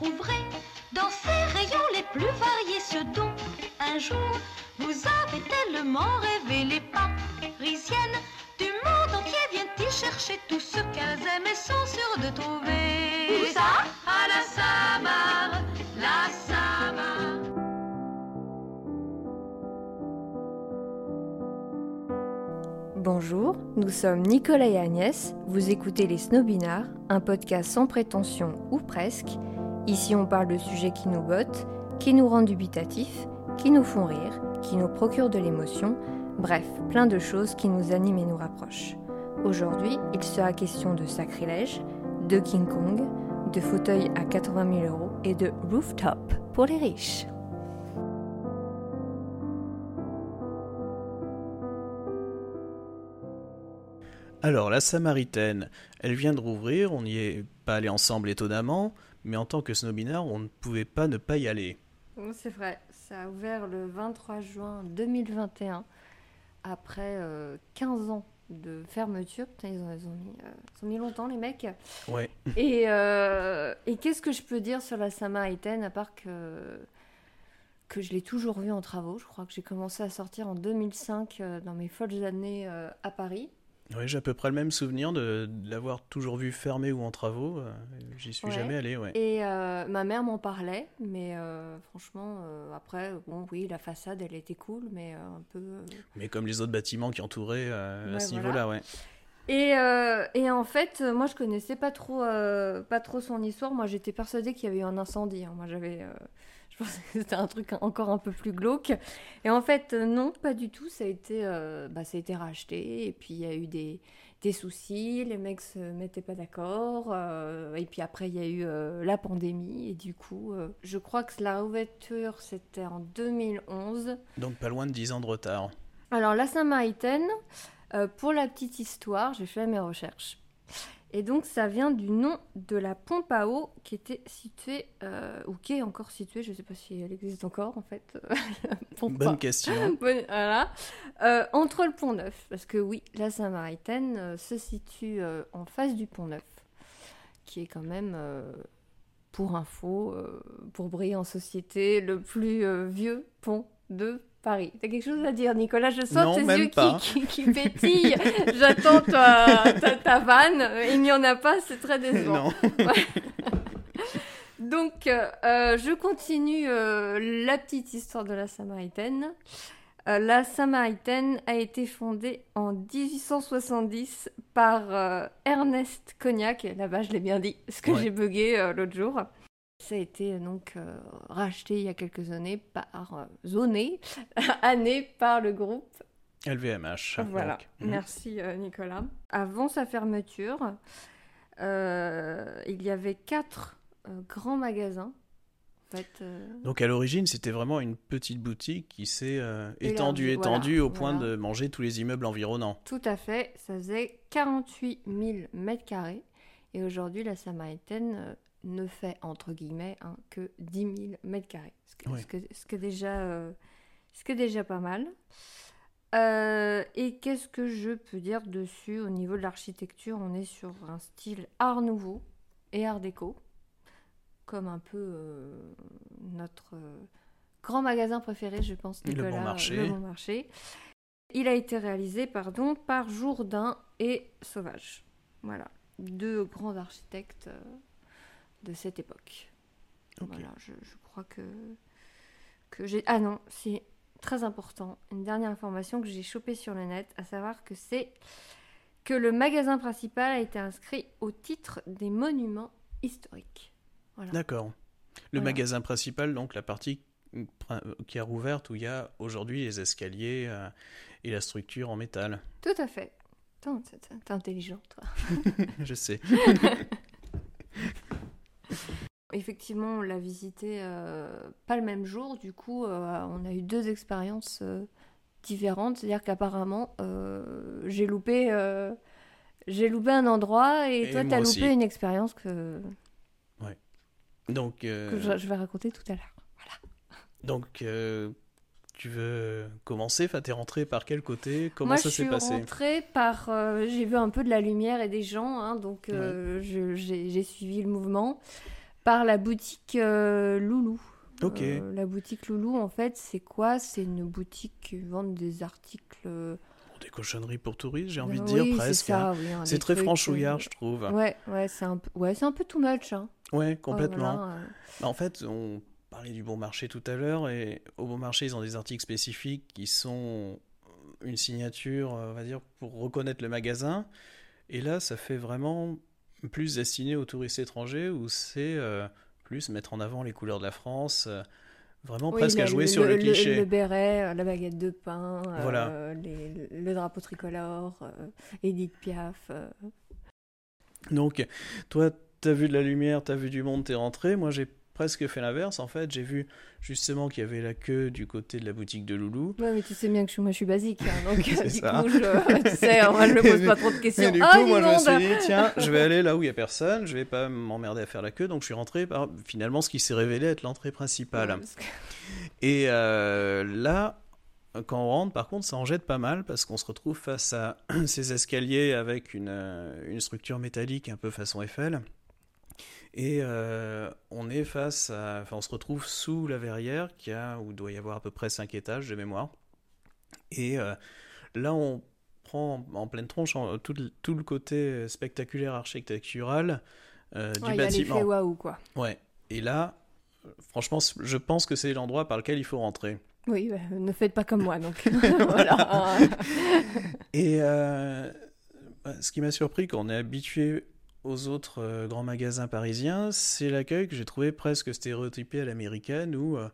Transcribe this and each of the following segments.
trouverez dans ces rayons les plus variés ce dont un jour vous avez tellement rêvé les parisiennes du monde entier viennent-ils chercher tout ce qu'elles aiment et sont sûres de trouver. Où ça? À la Samar, la Samar. Bonjour, nous sommes Nicolas et Agnès, vous écoutez les Snobinards, un podcast sans prétention ou presque. Ici on parle de sujets qui nous bottent, qui nous rendent dubitatifs, qui nous font rire, qui nous procurent de l'émotion, bref, plein de choses qui nous animent et nous rapprochent. Aujourd'hui, il sera question de sacrilège, de King Kong, de fauteuil à 80 000 euros et de rooftop pour les riches. Alors, la Samaritaine, elle vient de rouvrir, on n'y est pas allé ensemble étonnamment, mais en tant que snobinard, on ne pouvait pas ne pas y aller. C'est vrai, ça a ouvert le 23 juin 2021, après euh, 15 ans de fermeture. Putain, ils ont, ils ont mis, euh, ils ont mis longtemps, les mecs. Ouais. Et, euh, et qu'est-ce que je peux dire sur la Samaritaine, à part que, que je l'ai toujours vue en travaux? Je crois que j'ai commencé à sortir en 2005, euh, dans mes folles années à Paris. Ouais, j'ai à peu près le même souvenir de, de l'avoir toujours vu fermé ou en travaux. euh, J'y suis Ouais. jamais allé, ouais. Et euh, ma mère m'en parlait, mais euh, franchement, euh, après, bon, oui, la façade, elle était cool, mais un peu... Mais comme les autres bâtiments qui entouraient à ce voilà. niveau-là, ouais. Et, et en fait, moi, je connaissais pas trop, pas trop son histoire. Moi, j'étais persuadée qu'il y avait eu un incendie. hein. Moi, j'avais, pensais que c'était un truc encore un peu plus glauque. Et en fait, euh, non, pas du tout. Ça a été, euh, bah, ça a été racheté. Et puis, il y a eu des, des soucis. Les mecs se mettaient pas d'accord. euh, et puis après, il y a eu euh, la pandémie. Et du coup, je crois que la réouverture, c'était en 2011. Donc pas loin de 10 ans de retard. Alors, la Samaritaine, pour la petite histoire, j'ai fait mes recherches. Et donc, ça vient du nom de la pompe à eau qui était située, euh, ou qui est encore située, je ne sais pas si elle existe encore en fait. la pompe à- Bonne question. Bonne- voilà. Euh, entre le Pont Neuf, parce que oui, la Samaritaine euh, se situe euh, en face du Pont Neuf, qui est quand même, euh, pour info, pour briller en société, le plus vieux pont de Paris. T'as quelque chose à dire, Nicolas? Je sens Non, tes yeux qui, qui, qui pétillent. J'attends ta, ta, ta vanne. Il n'y en a pas, c'est très décevant. non. Donc, euh, je continue euh, la petite histoire de la Samaritaine. Euh, la Samaritaine a été fondée en 1870 par Ernest Cognac. Là-bas, je l'ai bien dit, ce que Ouais. j'ai bugué l'autre jour. Ça a été euh, donc euh, racheté il y a quelques années par, euh, zoné, année par le groupe LVMH. voilà. Mhm. merci Nicolas. Avant sa fermeture, euh, il y avait quatre euh, grands magasins. En fait, euh, Donc à l'origine, c'était vraiment une petite boutique qui s'est étendue, voilà, étendue au point voilà. de manger tous les immeubles environnants. tout à fait, ça faisait 48 000 mètres carrés. Et aujourd'hui, la Samaritaine ne fait, entre guillemets, hein, que 10 000 mètres carrés. Ce que, Ouais. ce que- ce que déjà, euh, ce que déjà pas mal. Euh, et qu'est-ce que je peux dire dessus au niveau de l'architecture? On est sur un style art nouveau et art déco, comme un peu euh, notre grand magasin préféré, je pense, Le Bon Nicolas, Marché. le Bon Marché. Il a été réalisé pardon, par Jourdain et Sauvage. Voilà, deux grands architectes de cette époque. Ok. Voilà, je, je crois que, que j'ai... Ah non, c'est très important. Une dernière information que j'ai chopée sur le net, à savoir que c'est que le magasin principal a été inscrit au titre des monuments historiques. Voilà. D'accord. Le Voilà. magasin principal, donc la partie qui a rouverte où il y a aujourd'hui les escaliers euh, et la structure en métal. Tout à fait. T'es intelligent, toi. Je sais. Effectivement, on l'a visité euh, pas le même jour, du coup, euh, on a eu deux expériences euh, différentes. C'est-à-dire qu'apparemment, j'ai loupé, j'ai loupé un endroit et, Et toi, moi t'as loupé une expérience que, Donc, euh, que je, je vais raconter tout à l'heure. donc euh, tu veux commencer? Enfin, t'es rentré par quel côté? Comment Moi, ça je s'est suis passé? rentrée par. j'ai vu un peu de la lumière et des gens, hein, donc je- j'ai suivi le mouvement. Par la boutique euh, Loulou. Ok. Euh, la boutique Loulou, en fait, c'est quoi? C'est une boutique qui vend des articles. euh, Des cochonneries pour touristes, j'ai envie de dire c'est presque. ça, hein. oui, hein, C'est très trucs, franchouillard, euh, je trouve. Ouais, ouais, c'est un peu, ouais, c'est un peu too much. Hein. Ouais, complètement. Voilà. Bah, En fait, on parlait du bon marché tout à l'heure, et au bon marché, ils ont des articles spécifiques qui sont une signature, on va dire, pour reconnaître le magasin. Et là, ça fait vraiment plus destiné aux touristes étrangers, où c'est euh, plus mettre en avant les couleurs de la France, euh, vraiment Oui, presque à le- jouer sur le, cliché. Le, béret, euh, la baguette de pain, Voilà. les- le drapeau tricolore, Edith Piaf. Donc, toi, t'as vu de la lumière, t'as vu du monde, t'es rentré. Moi, j'ai presque fait l'inverse. En fait, j'ai vu justement qu'il y avait la queue du côté de la boutique de Loulou. Ouais, mais tu sais bien que je, moi, je suis basique, hein, donc C'est du ça. coup, je, tu sais, moi, je me pose pas trop de questions. Et du ah, coup, moi, je me suis dit, tiens, je vais aller là où il y a personne, je vais pas m'emmerder à faire la queue. Donc, je suis rentré par finalement ce qui s'est révélé être l'entrée principale. Ouais, parce que- Et euh, là, quand on rentre, par contre, ça en jette pas mal parce qu'on se retrouve face à ces escaliers avec une, euh, une structure métallique un peu façon Eiffel. Et euh, on est face à. Enfin, on se retrouve sous la verrière qui a, où doit y avoir à peu près 5 étages de mémoire. Et euh, là, on prend en, pleine tronche en- tout, le- tout le côté spectaculaire architectural euh, du Ouais, il y bâtiment. waouh, quoi. Ouais. Et là, franchement, je pense que c'est l'endroit par lequel il faut rentrer. Oui, bah, ne faites pas comme moi, donc. voilà. Et euh, bah, ce qui m'a surpris quand on est habitué aux autres euh, grands magasins parisiens, c'est l'accueil que j'ai trouvé presque stéréotypé à l'américaine, où euh,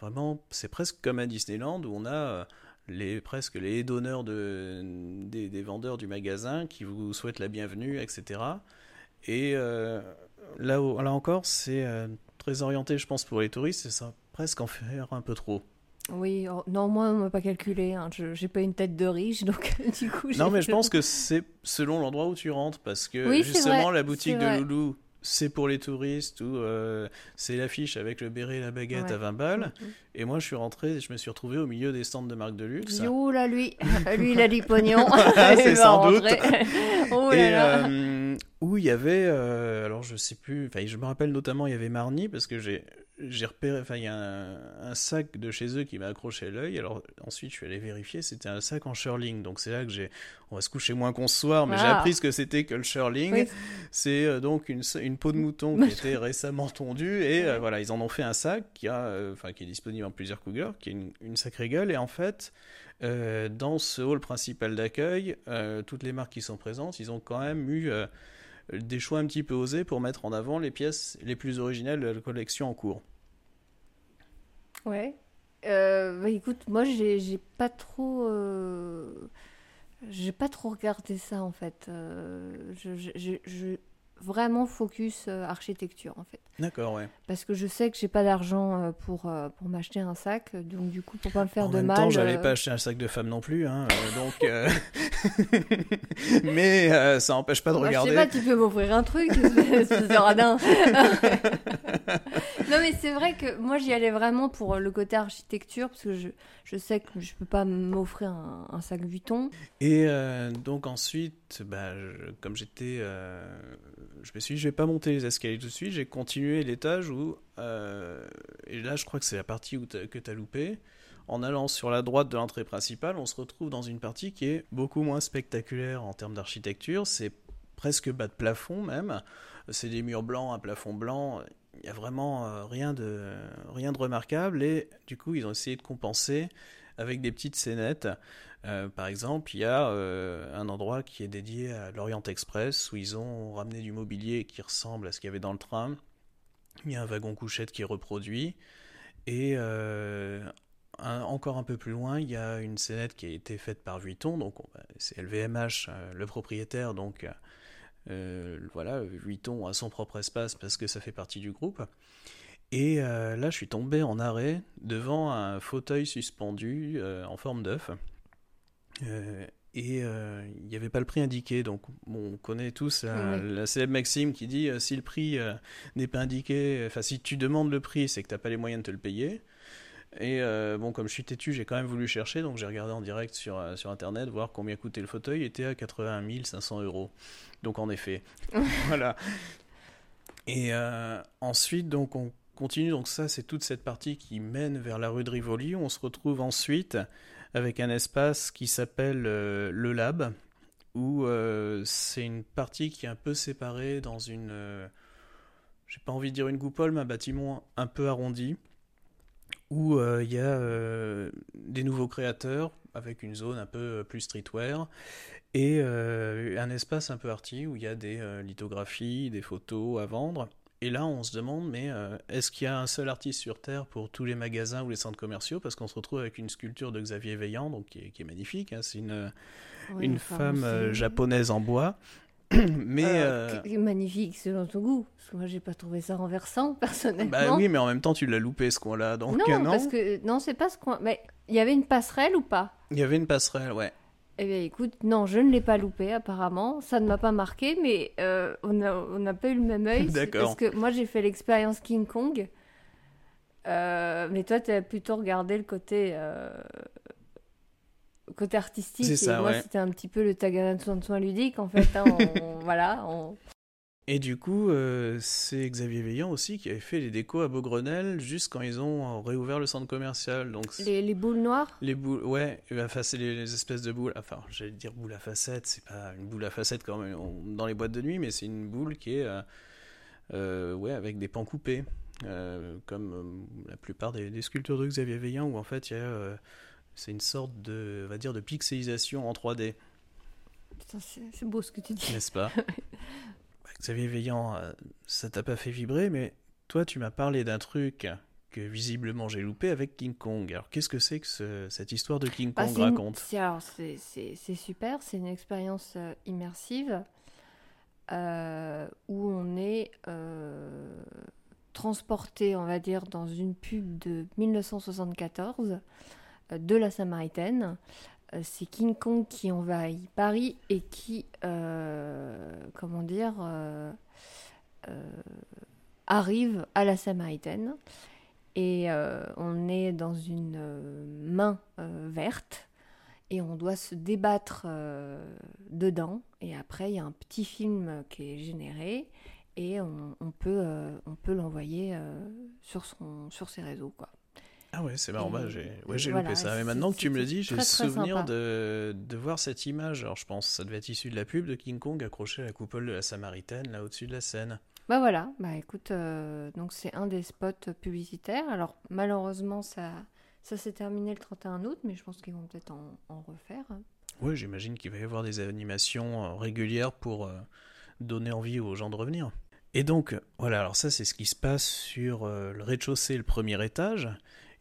vraiment c'est presque comme à Disneyland, où on a euh, les, presque les d'honneur de, des, vendeurs du magasin qui vous souhaitent la bienvenue, etc. Et là, là encore, c'est très orienté, je pense, pour les touristes, et ça presque en faire un peu trop. Oui, oh, non, moi, on m'a pas calculé. Hein. Je j'ai pas une tête de riche, donc du coup. Non, mais je pense que c'est selon l'endroit où tu rentres, parce que Oui, c'est justement, la boutique c'est de. Loulou, c'est pour les touristes, ou euh, c'est l'affiche avec le béret et la baguette Ouais. à 20 balles. Mhm. Et moi, je suis rentré, je me suis retrouvé au milieu des stands de marques de luxe. là, lui, lui, il a du pognon. C'est Il va sans doute. oh là Et là. euh, où il y avait, euh, alors je sais plus, enfin je me rappelle notamment il y avait Marni parce que j'ai j'ai repéré, enfin il y a un, un sac de chez eux qui m'a accroché l'œil. Alors ensuite je suis allé vérifier, c'était un sac en shirling. Donc c'est là que j'ai, on va se coucher moins qu'on ce soir, mais j'ai Ah. appris ce que c'était que le shirling. Oui. C'est euh, donc une, une peau de mouton qui était récemment tondue et euh, voilà ils en ont fait un sac qui a, euh, enfin qui est disponible en plusieurs couleurs, qui est une, une sacrée gueule et en fait. dans ce hall principal d'accueil, toutes les marques qui sont présentes, ils ont quand même eu des choix un petit peu osés pour mettre en avant les pièces les plus originales de la collection en cours. Ouais. Euh, bah écoute, moi j'ai j'ai pas trop. euh, J'ai pas trop regardé ça en fait. Euh, je, je, je- je- vraiment focus euh, architecture en fait. D'accord, ouais. Parce que je sais que j'ai pas d'argent euh, pour, euh, pour m'acheter un sac. Donc du coup, pour pas me faire en de même mal. temps, j'allais euh, pas acheter un sac de femme non plus, hein, euh, donc. euh, Mais euh, ça n'empêche pas de bah, regarder. Je sais pas, tu peux m'offrir un truc, espèce de radin. Non mais c'est vrai que moi j'y allais vraiment pour le côté architecture parce que je, je sais que je peux pas m'offrir un, un sac Vuitton. Et euh, donc ensuite, bah, comme j'étais, euh, je me suis dit, je vais pas monter les escaliers tout de suite, j'ai continué l'étage où, euh, et là je crois que c'est la partie où que tu as loupé. En allant sur la droite de l'entrée principale, on se retrouve dans une partie qui est beaucoup moins spectaculaire en termes d'architecture. C'est presque bas de plafond même. C'est des murs blancs, un plafond blanc. Il y a vraiment euh, rien de rien de remarquable. Et du coup, ils ont essayé de compenser avec des petites scénettes. Euh, par exemple, il y a euh, un endroit qui est dédié à l'Orient Express où ils ont ramené du mobilier qui ressemble à ce qu'il y avait dans le train. Il y a un wagon couchette qui est reproduit. Et encore un peu plus loin, il y a une scénette qui a été faite par Vuitton. Donc c'est LVMH, le propriétaire. Donc euh, voilà, Vuitton a son propre espace parce que ça fait partie du groupe. Et euh, là, je suis tombé en arrêt devant un fauteuil suspendu euh, en forme d'œuf. Et il n'y avait pas le prix indiqué. Donc, bon, on connaît tous la, Oui. la célèbre maxime qui dit si le prix n'est pas indiqué, enfin, si tu demandes le prix, c'est que tu n'as pas les moyens de te le payer. Et euh, bon, comme je suis têtu, j'ai quand même voulu chercher, donc j'ai regardé en direct sur, euh, sur internet, voir combien coûtait le fauteuil, il était à 81 500 euros. Donc en effet, voilà. Et euh, ensuite, donc, on continue. Donc, ça, c'est toute cette partie qui mène vers la rue de Rivoli. On se retrouve ensuite avec un espace qui s'appelle le Lab, où c'est une partie qui est un peu séparée dans une. j'ai pas envie de dire une coupole, mais un bâtiment un peu arrondi, où euh, il y a euh, des nouveaux créateurs avec une zone un peu euh, plus streetwear et un espace un peu arty où il y a des lithographies, des photos à vendre. Et là, on se demande, mais euh, est-ce qu'il y a un seul artiste sur Terre pour tous les magasins ou les centres commerciaux? Parce qu'on se retrouve avec une sculpture de Xavier Veillant, donc qui est, qui est magnifique. hein. C'est une, une femme euh, japonaise en bois. Mais Euh, euh, magnifique selon ton goût. Parce que moi, j'ai pas trouvé ça renversant, personnellement. bah oui, mais en même temps, tu l'as loupé ce coin-là. Donc non, non. parce que non, c'est pas ce qu'on. Mais il y avait une passerelle ou pas? Il y avait une passerelle, ouais. Eh bien, écoute, non, je ne l'ai pas loupé apparemment. Ça ne m'a pas marqué, mais euh, on n'a on pas eu le même œil. D'accord. Parce que moi, j'ai fait l'expérience King Kong. Mais toi, tu as plutôt regardé le côté, côté artistique. C'est et moi, ouais. c'était un petit peu le Tagada de soins ludiques, en fait. hein, on- voilà. on- Et du coup, euh, c'est Xavier Veillant aussi qui avait fait les décos à Beaugrenelle juste quand ils ont réouvert le centre commercial. Donc Les, les boules noires les boules, ouais, enfin c'est les, les espèces de boules. Enfin, j'allais dire boule à facettes, c'est pas une boule à facettes quand même on- dans les boîtes de nuit, mais c'est une boule qui est, euh, euh, ouais, avec des pans coupés, comme la plupart des, des sculptures de Xavier Veillant où en fait il y a, c'est une sorte de, on va dire, de pixelisation en 3D. Putain, c'est beau ce que tu dis. n'est-ce pas Xavier Veillant, euh, ça t'a pas fait vibrer, mais toi, tu m'as parlé d'un truc que visiblement j'ai loupé avec King Kong. Alors, qu'est-ce que c'est que ce- cette histoire de King Bah, Kong raconte? c'est- super, c'est une expérience euh, immersive euh, où on est euh, transporté, on va dire, dans une pub de 1974 euh, de la Samaritaine. Euh, c'est King Kong qui envahit Paris et qui, euh, comment dire, euh, euh, arrive à la Samaritaine. Et euh, on est dans une euh, main euh, verte et on doit se débattre euh, dedans. Et après, il y a un petit film qui est généré et on, peut, euh, l'envoyer euh, sur, ses réseaux. Ah ouais, c'est marrant, bah, j'ai ouais, voilà, loupé ça. Mais maintenant que tu me le dis, j'ai le souvenir de, de voir cette image. Alors, je pense que ça devait être issu de la pub de King Kong accroché à la coupole de la Samaritaine, là au-dessus de la scène. Bah voilà, bah écoute, euh, donc c'est un des spots publicitaires. Alors malheureusement, ça, ça s'est terminé le 31 août, mais je pense qu'ils vont peut-être en, en refaire. Ouais, j'imagine qu'il va y avoir des animations euh, régulières pour euh, donner envie aux gens de revenir. Et donc, voilà, alors ça, c'est ce qui se passe sur euh, le rez-de-chaussée, le premier étage.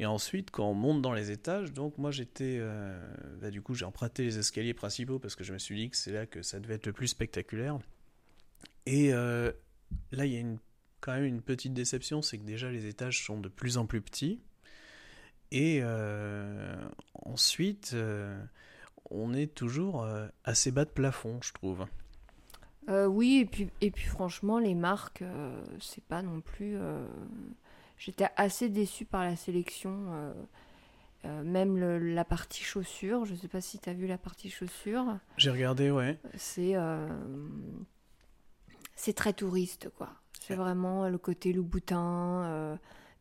Et ensuite, quand on monte dans les étages, donc moi j'étais. euh, bah, du coup, j'ai emprunté les escaliers principaux parce que je me suis dit que c'est là que ça devait être le plus spectaculaire. Et euh, là, il y a quand même une petite déception c'est que déjà les étages sont de plus en plus petits. Et euh, ensuite. on est toujours assez bas de plafond, je trouve. Oui, et puis, et puis franchement, les marques, c'est pas non plus. J'étais assez déçue par la sélection, euh, euh, même le- la partie chaussures. Je sais pas si tu as vu la partie chaussures. J'ai regardé, ouais. C'est euh, c'est très touriste, quoi. C'est vraiment le côté Louboutin, euh,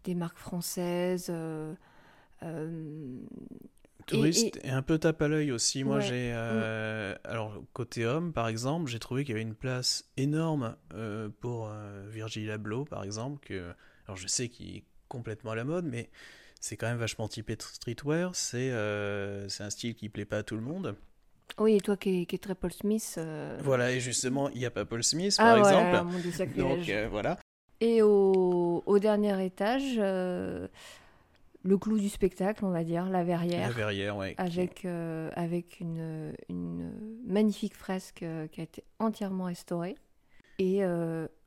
des marques françaises. Touriste et, un peu tape à l'œil aussi. Moi, Ouais. j'ai. euh, Alors, côté homme, par exemple, j'ai trouvé qu'il y avait une place énorme pour Virgil Abloh, par exemple. Que... Alors, je sais qu'il est complètement à la mode, mais c'est quand même vachement typé de streetwear. C'est euh, un style qui plaît pas à tout le monde. Oui, et toi qui, qui es très Paul Smith. euh, Voilà, et justement, il n'y a pas Paul Smith, Ah par voilà, exemple. mon Dieu. Donc, euh, voilà. Et au, au dernier étage, euh, le clou du spectacle, on va dire, la verrière, La verrière, ouais. qui- avec, euh, avec une, une magnifique fresque qui a été entièrement restaurée. Et,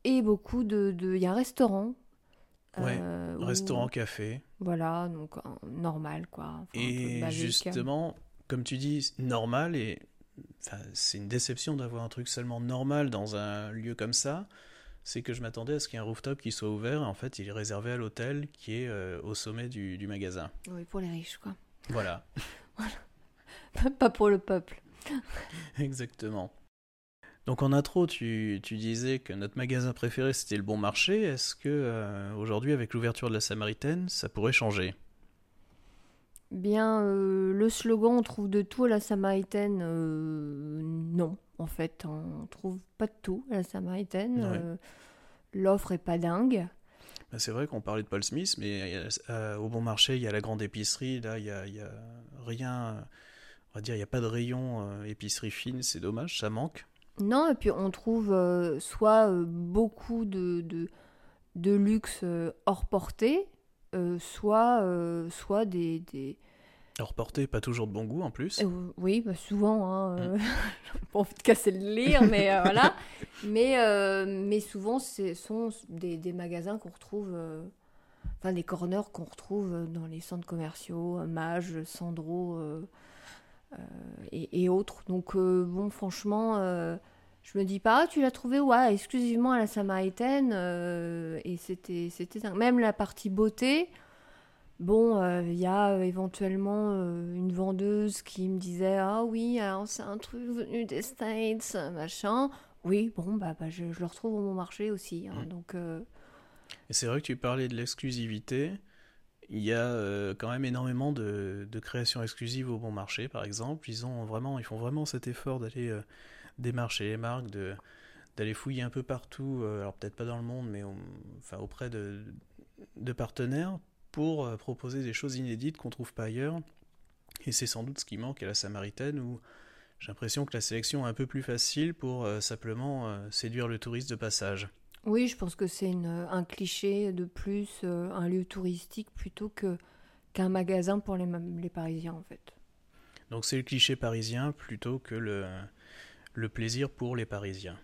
et beaucoup de... de- Il y a un restaurant. Ouais, euh, Restaurant, café. Voilà, donc un- normal, quoi. Enfin, Et basique. justement, comme tu dis, normal, et enfin, c'est une déception d'avoir un truc seulement normal dans un lieu comme ça, c'est que je m'attendais à ce qu'il y ait un rooftop qui soit ouvert, et en fait, il est réservé à l'hôtel qui est euh, au sommet du, du magasin. Oui, pour les riches, quoi. Voilà, Pas pour le peuple. exactement. Donc en intro, tu, tu, disais que notre magasin préféré c'était le Bon Marché. Est-ce que euh, aujourd'hui, avec l'ouverture de la Samaritaine, ça pourrait changer? Bien, euh, le slogan on trouve de tout à la Samaritaine, euh, non, en fait, on trouve pas de tout à la Samaritaine. L'offre est pas dingue. Bah, c'est vrai qu'on parlait de Paul Smith, mais au Bon Marché, il y a la grande épicerie. Là, il y a, y a, rien. On va dire, il n'y a pas de rayon épicerie fine. C'est dommage, ça manque. Non, et puis on trouve euh, soit euh, beaucoup de, de, de luxe euh, hors portée, soit, soit des, des... Hors portée, pas toujours de bon goût en plus. oui, bah souvent. Hein, mmh. pas envie de casser le lire, mais voilà. Mais, mais souvent, ce sont des, des magasins qu'on retrouve, enfin des corners qu'on retrouve dans les centres commerciaux, Mage, Sandro. Et, et, autres. Donc, bon, franchement, je me dis pas, ah, tu l'as trouvé ouais, exclusivement à la Samaritaine. Euh, et c'était, c'était Même la partie beauté, bon, il euh, y a euh, éventuellement une vendeuse qui me disait Ah oui, c'est un truc venu des States, machin. Oui, bon, bah, bah je, le retrouve au bon marché aussi. Hein, mmh. donc, Et c'est vrai que tu parlais de l'exclusivité. Il y a quand même énormément de, créations exclusives au bon marché, par exemple. Ils, ont vraiment, ils font vraiment cet effort d'aller démarcher les marques, d'aller fouiller un peu partout, euh, alors peut-être pas dans le monde, mais auprès de, de partenaires pour euh, proposer des choses inédites qu'on trouve pas ailleurs. Et c'est sans doute ce qui manque à la Samaritaine où j'ai l'impression que la sélection est un peu plus facile pour euh, simplement séduire le touriste de passage. Oui, je pense que c'est un cliché de plus, un lieu touristique plutôt que qu'un magasin pour les, Parisiens en fait. Donc c'est le cliché parisien plutôt que le plaisir pour les Parisiens.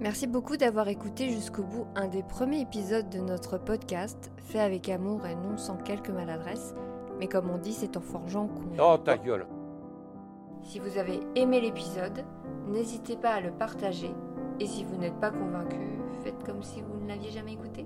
Merci beaucoup d'avoir écouté jusqu'au bout un des premiers épisodes de notre podcast, fait avec amour et non sans quelques maladresses, mais comme on dit, c'est en forgeant qu'on... Oh ta gueule. Si vous avez aimé l'épisode, N'hésitez pas à le partager. Et si vous n'êtes pas convaincu, faites comme si vous ne l'aviez jamais écouté.